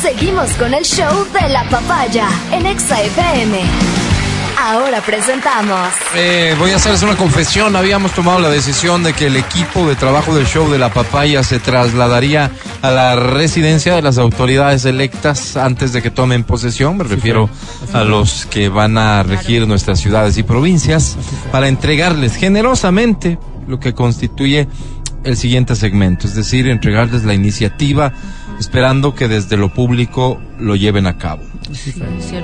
Seguimos con el show de la papaya en Exa FM. Ahora presentamos. Eh, voy a hacerles una confesión. Habíamos tomado la decisión de que el equipo de trabajo del show de la papaya se trasladaría a la residencia de las autoridades electas antes de que tomen posesión. Me refiero a los que van a regir nuestras ciudades y provincias para entregarles generosamente lo que constituye el siguiente segmento, es decir, entregarles la iniciativa esperando que desde lo público lo lleven a cabo.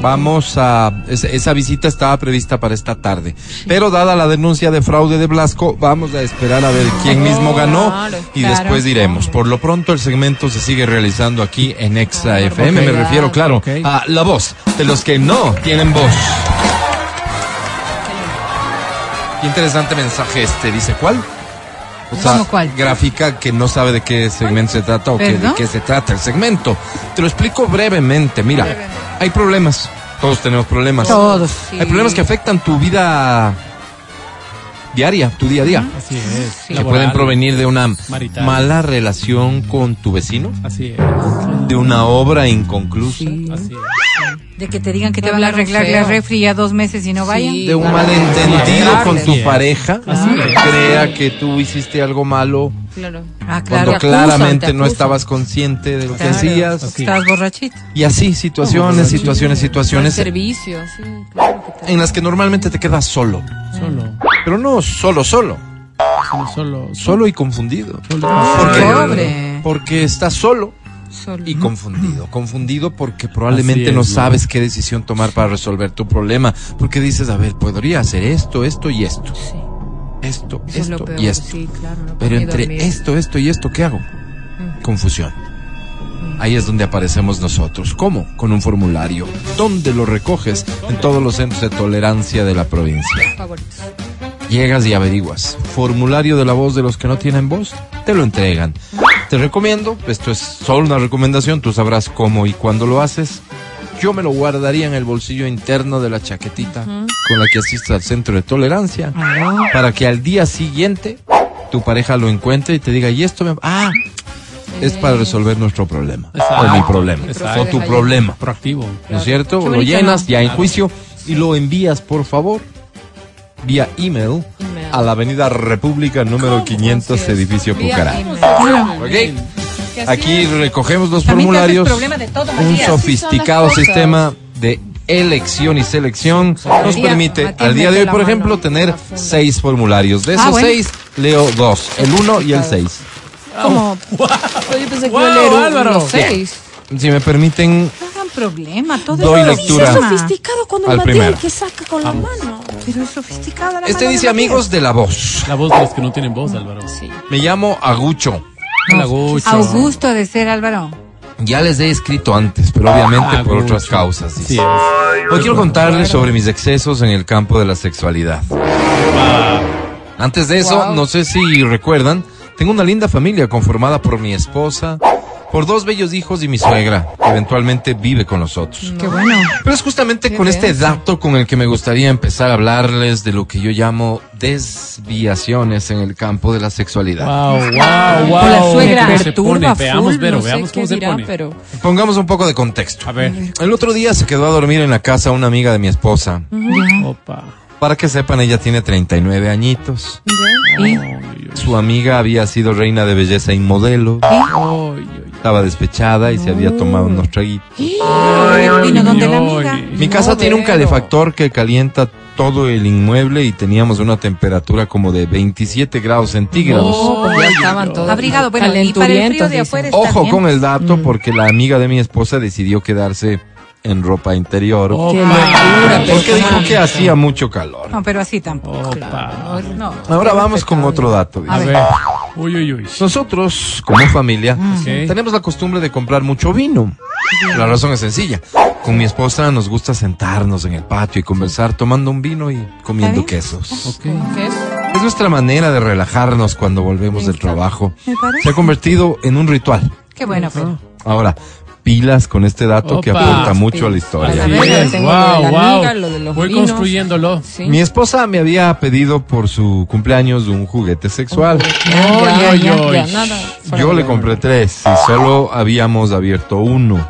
Vamos a esa, esa visita estaba prevista para esta tarde, pero dada la denuncia de fraude de Blasco, vamos a esperar a ver quién mismo ganó y claro. después diremos. Por lo pronto el segmento se sigue realizando aquí en Extra FM, me refiero, claro, a la voz de los que no tienen voz. Qué interesante mensaje este, dice cuál? O sea, ¿Cómo cuál? gráfica que no sabe de qué segmento se trata o que, de qué se trata el segmento. Te lo explico brevemente. Mira, hay problemas. Todos tenemos problemas. Todos. Hay problemas que afectan tu vida diaria, tu día a día. Así es. Que Laboral. pueden provenir de una marital. mala relación con tu vecino, Así es. de una obra inconclusa, Así es. De que te digan que te van a arreglar la refri ya dos meses y no vayan. Sí. de un Claro. malentendido con tu Así es. pareja, Así que crea que tú hiciste algo malo Claro. Ah, cuando claro. Acusan, claramente te no estabas consciente de lo que Claro. hacías. Así. Estabas borrachito. Y así, situaciones, situaciones, situaciones servicio, sí, claro que en las que normalmente te quedas solo. Solo. Pero no solo, solo. Solo. Solo. Solo y confundido. Solo. Porque, Pobre. porque estás solo Solo. y confundido. Confundido porque probablemente es, no ¿no? sabes qué decisión tomar para resolver tu problema. Porque dices, a ver, podría hacer esto, esto y esto. Sí. Esto, Eso es lo esto peor, y esto. sí, claro. no Pero entre dormir. esto, esto y esto, ¿qué hago? Confusión. Ahí es donde aparecemos nosotros. ¿Cómo? Con un formulario. ¿Dónde lo recoges? En todos los centros de tolerancia de la provincia. Favoritos. Llegas y averiguas. Formulario de la voz de los que no tienen voz. Te lo entregan. Te recomiendo, esto es solo una recomendación, tú sabrás cómo y cuándo lo haces. Yo me lo guardaría en el bolsillo interno de la chaquetita con la que asistes al centro de tolerancia para que al día siguiente tu pareja lo encuentre y te diga, y esto me... Ah, es para resolver nuestro problema. Exacto. O mi problema. Exacto. O tu problema. Proactivo. ¿No es cierto? Lo llenas ya en juicio y lo envías, por favor, vía email Email. a la Avenida República número 500, Así es. edificio así Aquí recogemos los También formularios. problema de todo, Un sofisticado sistema de elección y selección nos permite al día de hoy, por ejemplo, en tener seis formularios. De Ah, esos bueno. seis, leo dos. El uno y el seis. Yo pensé que Wow, iba a leer un- Álvaro. los seis. Si me permiten, No hagan problema, todo Doy lectura. Es sofisticado cuando el primero. que saca con la mano. Pero es sofisticada la este dice amigos de la voz. La voz de los que no tienen voz, Álvaro. Sí. Me llamo Agucho. Hola, Gucho. Augusto de ser Álvaro. Ya les he escrito antes, pero obviamente por Agucho. otras causas. Dice. es. Hoy quiero contarles sobre mis excesos en el campo de la sexualidad. Antes de eso, Wow. no sé si recuerdan, tengo una linda familia conformada por mi esposa, por dos bellos hijos y mi suegra, que eventualmente vive con nosotros. Qué bueno. Pero es justamente Qué con este dato con el que me gustaría empezar a hablarles de lo que yo llamo desviaciones en el campo de la sexualidad. Wow, wow, wow. La suegra. ¿Cómo se Perturba pone? Veamos, full, pero no veamos cómo se dirá, pone. pero Pongamos un poco de contexto. A ver. El otro día se quedó a dormir en la casa una amiga de mi esposa. Opa. Para que sepan, ella tiene 39 añitos. Ay, Su amiga había sido reina de belleza y modelo. ay. Estaba despechada y se había tomado unos traguitos. Vino donde la Ay, amiga. ay. Mi casa No tiene un calefactor que calienta todo el inmueble y teníamos una temperatura como de 27 grados centígrados. No, ya estaban todos Abrigado, bueno, y para el frío de afuera Ojo bien. con el dato porque la amiga de mi esposa decidió quedarse en ropa interior. Opa. Pero Porque dijo que hacía mucho calor. No, pero así tampoco. Opa. No. Ahora vamos con otro dato. A ver. Uy, uy, uy. Nosotros, como familia, tenemos la costumbre de comprar mucho vino. La razón es sencilla. Con mi esposa nos gusta sentarnos en el patio y conversar tomando un vino y comiendo quesos. Ok. ¿Qué es? Es nuestra manera de relajarnos cuando volvemos del trabajo. Me parece. Se ha convertido en un ritual. Qué bueno, pero. Ahora, pilas con este dato que aporta mucho a la historia. Voy vinos. construyéndolo. Sí. Mi esposa me había pedido por su cumpleaños un juguete sexual. Ya, Oy, ya, oy, ya, oy. ya, nada. fuera Yo le compré tres y solo habíamos abierto uno.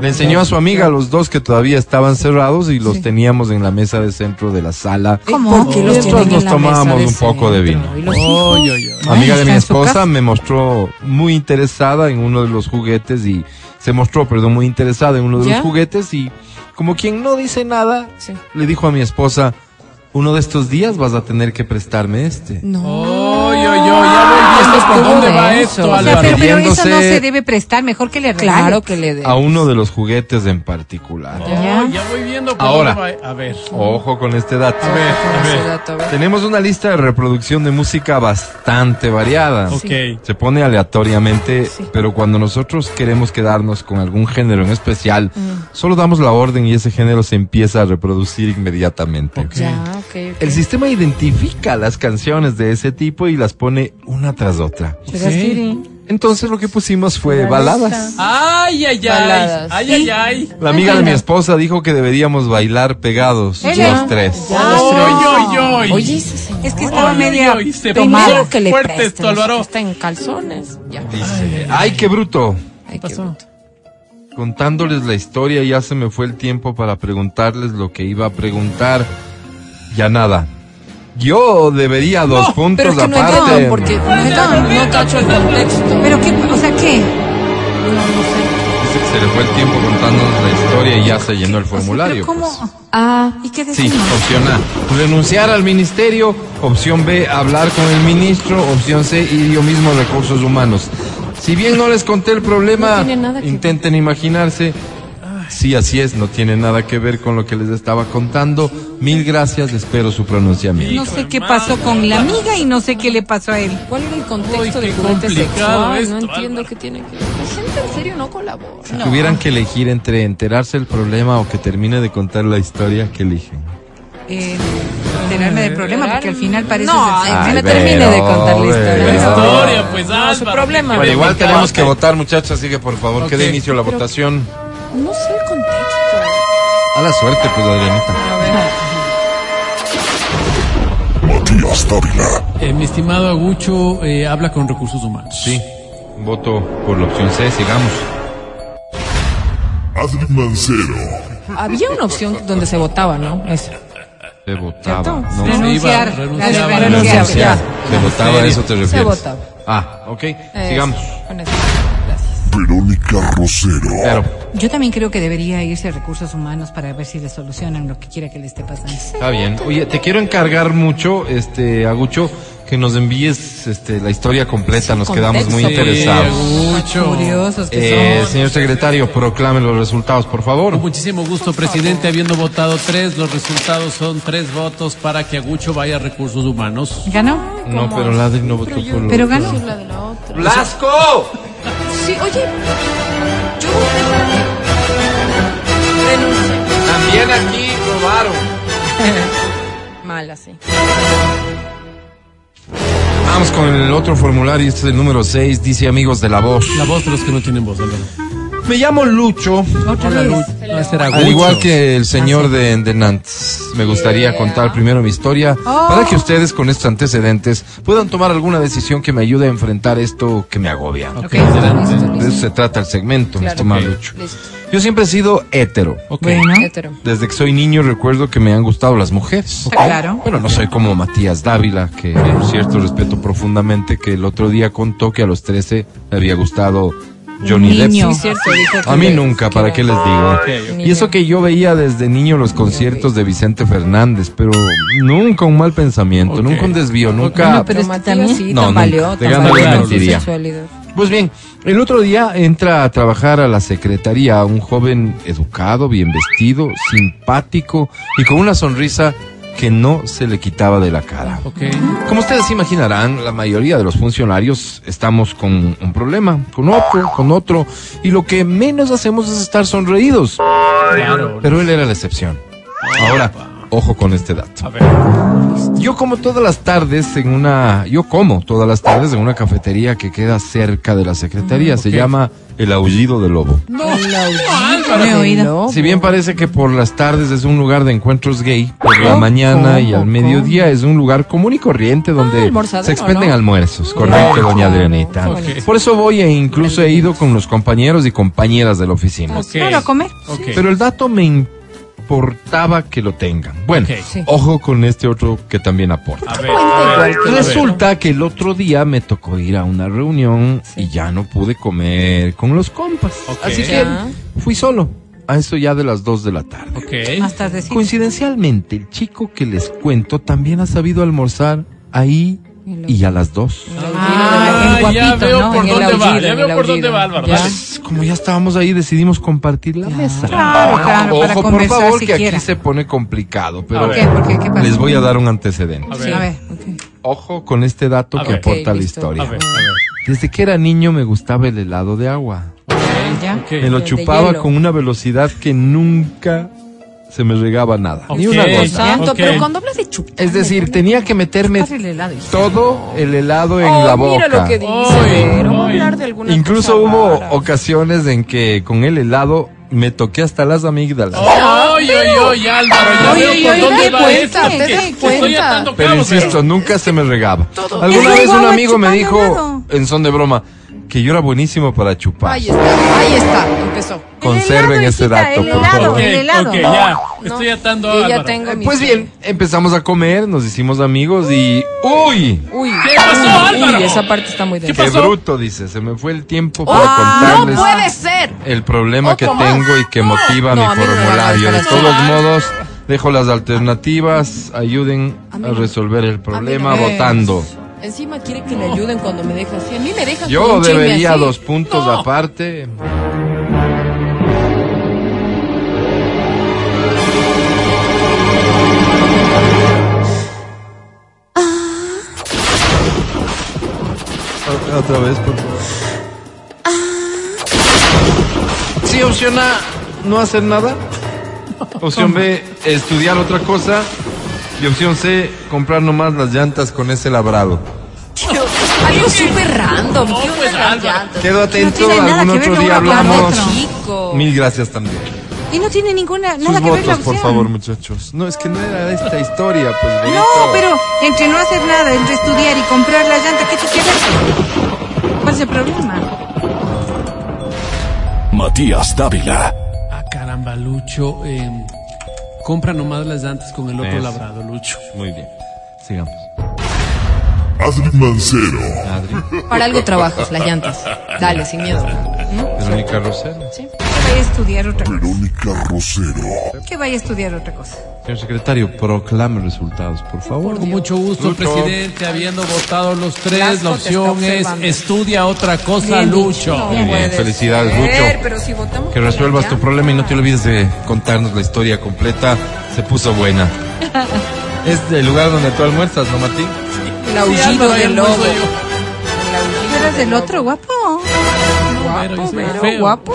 Le enseñó a su amiga los dos que todavía estaban cerrados y los teníamos en la mesa de centro de la sala. ¿Cómo? ¿Por qué los Mientras nos tomábamos un poco de vino. Amiga de mi esposa me mostró muy interesada en uno de los juguetes y se mostró, perdón, muy interesada en uno de ¿Ya? los juguetes y como quien no dice nada, Sí. le dijo a mi esposa, uno de estos días vas a tener que prestarme este. No. Oy, oy, oy, ya voy viendo por Estuvo dónde va esto, O sea, pero, pero eso no se debe prestar, mejor que le regale. Claro que le de. A uno de los juguetes en particular. Ya. Oh, ya voy viendo por Ahora. dónde va. A ver. Ojo con este dato. A ver, a Ese ver. dato, a ver. Tenemos una lista de reproducción de música bastante variada. Ok. Se pone aleatoriamente, pero cuando nosotros queremos quedarnos con algún género en especial, solo damos la orden y ese género se empieza a reproducir inmediatamente. Ya, ok, ok. El sistema identifica las canciones de ese tipo y las pone una tras otra. Entonces lo que pusimos fue baladas. Ay, ay, ay. Baladas. Ay, ay, ay. La amiga de mi esposa dijo que deberíamos bailar pegados los es- tres. Ya, Oy, oy, oy. Oye. Es que estaba media. Primero que le Fuerte presten, esto, Álvaro. Está en calzones. Ya. Dice, ay, qué bruto. Ay, ¿Qué qué pasó? bruto. Contándoles la historia ya se me fue el tiempo para preguntarles lo que iba a preguntar. Ya nada. Yo debería dos Pero puntos es que no aparte. entiendo, porque no, no cacho el contexto. ¿Pero qué? O sea, ¿qué? Dice que se le fue el tiempo contándonos la historia y ya se llenó el formulario. ¿Pero cómo? pues. Ah, ¿y qué Sí, decimos? opción A, renunciar al ministerio. Opción B, hablar con el ministro. Opción C, ir yo mismo a recursos humanos. Si bien no les conté el problema, No intenten imaginarse. Sí, así es, no tiene nada que ver con lo que les estaba contando. Mil gracias, espero su pronunciamiento. No sé qué pasó con la amiga y no sé qué le pasó a él. ¿Cuál era el contexto Uy, del juguete sexual? esto, no entiendo Álvaro. qué tiene que La gente en serio no colabora. Si tuvieran que elegir entre enterarse del problema o que termine de contar la historia, ¿qué eligen? Eh, enterarme del problema, porque al final parece No, ser- ay, me termine de contar la pero, historia. pero. La historia, pues, No, su problema. Bueno, igual tenemos que votar, muchachos, así que por favor, que dé inicio la votación. No sé el contexto. A la suerte, pues, Adrianita. A ver. Matías Dávila, Eh, mi estimado Agucho eh, habla con recursos humanos. Sí, voto por la opción C, sigamos. Adri Mancero, Había una opción donde se votaba, ¿no? Esa. Se votaba. No, Se Renunciar. iba, renunciaba. renunciar. Renunciar. Se votaba, a eso te refieres. votaba. Ah, ok, sigamos. con eso. Verónica Rosero, Claro, Yo también creo que debería irse a recursos humanos para ver si le solucionan lo que quiera que le esté pasando. está bien. Oye, te quiero encargar mucho, este, Agucho, que nos envíes este, la historia completa. Nos quedamos muy interesados. Sí, Agucho. Curiosos que Eh, son. señor secretario, proclame los resultados, por favor. Con muchísimo gusto, presidente. Habiendo votado tres, los resultados son tres votos para que Agucho vaya a recursos humanos. ¿Ganó? No, pero Ladri no votó por lo Pero ganó. Sí, la de la otra. ¡Blasco! Sí, oye. Yo voté para ti. Renuncia. También aquí robaron. Mala, sí. Vamos con el otro formulario, este es el número 6, dice amigos de la voz. La voz de los que no tienen voz, Álvaro. Me llamo Lucho, Otra Hola, vez. Lucho. Al igual que el señor de, de Nantes. Me gustaría contar primero mi historia Oh. para que ustedes con estos antecedentes puedan tomar alguna decisión que me ayude a enfrentar esto que me agobia. Ok, Ok. adelante. De eso se trata el segmento, mi estimado. Lucho. Listo. Yo siempre he sido hétero. Ok. Bueno, Hétero. Desde que soy niño recuerdo que me han gustado las mujeres. está claro. Bueno, no soy como Matías Dávila, que por cierto respeto profundamente, que el otro día contó que a los 13 le había gustado Johnny Depp. Sí, cierto, A mí nunca, ¿para qué les digo? Y eso que yo veía desde niño los conciertos de Vicente Fernández, pero nunca un mal pensamiento, nunca un desvío, nunca... pero es que Matías también- sí, No, nunca. Ganas con su mentiría. Pues bien, el otro día entra a trabajar a la secretaría un joven educado, bien vestido, simpático y con una sonrisa que no se le quitaba de la cara. Ok. Como ustedes se imaginarán, la mayoría de los funcionarios estamos con un problema, con otro, con otro, y lo que menos hacemos es estar sonreídos. Claro. Pero él era la excepción. Ahora, Ojo con este dato. A ver. Yo como todas las tardes en una, yo como todas las tardes en una cafetería que queda cerca de la secretaría. Se llama El Aullido del Lobo. No, No Álvaro. he oído. Si bien parece que por las tardes es un lugar de encuentros gay, por la ¿Cómo? mañana y al ¿Cómo? mediodía es un lugar común y corriente donde almorzadero, se expenden ¿no? almuerzos. Correcto, doña Adrianita. Por eso voy e incluso he ido con los compañeros y compañeras de la oficina. Ok. Claro, a comer. Pero el dato me importaba que lo tengan. Bueno. Sí. ojo con este otro que también aporta. A ver, a ver, a ver. Resulta que el otro día me tocó ir a una reunión y ya no pude comer con los compas. Así que Ya. fui solo. A eso ya de las 2 de la tarde. Ok. Más tarde sí. Coincidencialmente, el chico que les cuento también ha sabido almorzar ahí y a las 2. Ah, Ah, ya veo ¿no? por dónde va, ya veo por dónde va Álvaro. Ya. Como ya estábamos ahí, decidimos compartir la mesa. Claro, claro, para Ojo, por favor, que aquí se pone complicado, pero ¿Por ver. qué? ¿Por qué? ¿Qué pasa? les voy a dar un antecedente. A Sí, ver. a ver. Ojo con este dato A que ver. aporta la historia. A ver, a ver. Desde que era niño me gustaba el helado de agua. Ya. Me lo chupaba con una velocidad que nunca se me regaba nada. Ok. Ni una gota. santo, Ok. pero cuando hablas de chupar. Es decir, tenía que meterme el helado. todo el helado en Oh, la boca. Mira lo que dice. Pero vamos a de alguna Incluso cosa hubo rara. ocasiones en que con el helado me toqué hasta las amígdalas. Ay, ay, ay, Álvaro, ya Oye, veo por oye, dónde va cuenta, esto. Estoy cuenta. atando Pero cabos, insisto, nunca se me regaba. Todo. Alguna vez un amigo me dijo, en son de broma, que yo era buenísimo para chupar. Ahí está, ahí está, empezó. Conserven helado, ese hijita, dato, por helado. favor. Ok, el helado. ok, ya. No, Estoy atando a ya tengo mi. Pues bien, empezamos a comer, nos hicimos amigos y... ¡Uy! Uy. ¿Qué pasó, Álvaro? Uy, esa parte está muy ¿Qué. ¡Qué bruto! Dice, se me fue el tiempo para ¡Oh, no contarles puede ser! el problema que tengo y que motiva No, mi formulario. De todos modos, dejo las alternativas, ayuden A resolver el problema A mí no. votando. Encima quiere que le ayuden cuando me deja así. A mí me dejan con Yo un debería así. dos puntos No. aparte. O- Otra vez, por favor. Sí, opción A, no hacer nada. Opción B, estudiar otra cosa. Y opción C, comprar nomás las llantas con ese labrado. Algo súper random. No, ¿Qué onda pues, Álvaro. llantas? Quedo atento, tiene nada algún que ver otro día hablamos. Mil gracias también. Y no tiene ninguna, Sus nada que ver la votos, por opción. favor, muchachos. No, es que no era esta historia, pues. No, pero entre no hacer nada, entre estudiar y comprar la llanta, ¿qué tiene que ver? ¿Cuál es el problema? Matías Dávila. Ah, caramba, Lucho. eh, compra nomás las llantas con el otro Eso. labrado, Lucho. Muy bien. Sigamos. Adri Mancero. Adri. Para algo trabajas, las llantas. Dale, sin miedo. Verónica Rosero. Sí. Que vaya a estudiar otra cosa. Verónica Rosero. Que vaya a estudiar otra cosa. Señor secretario, proclame resultados, por favor. Con mucho gusto, Lucho. presidente. Habiendo votado los tres, Blasco la opción es observando. estudia otra cosa, Bien. Lucho. No. Muy bien, felicidades, ser, Lucho. Pero si votamos Que resuelvas tu problema y no te olvides de contarnos la historia completa. Se puso buena. es el lugar donde tú almuerzas, ¿no, Martín? El aullido ya del lobo. soy yo. El aullido ¿Tú eres del otro, guapo? pero Guapo, pero feo. guapo.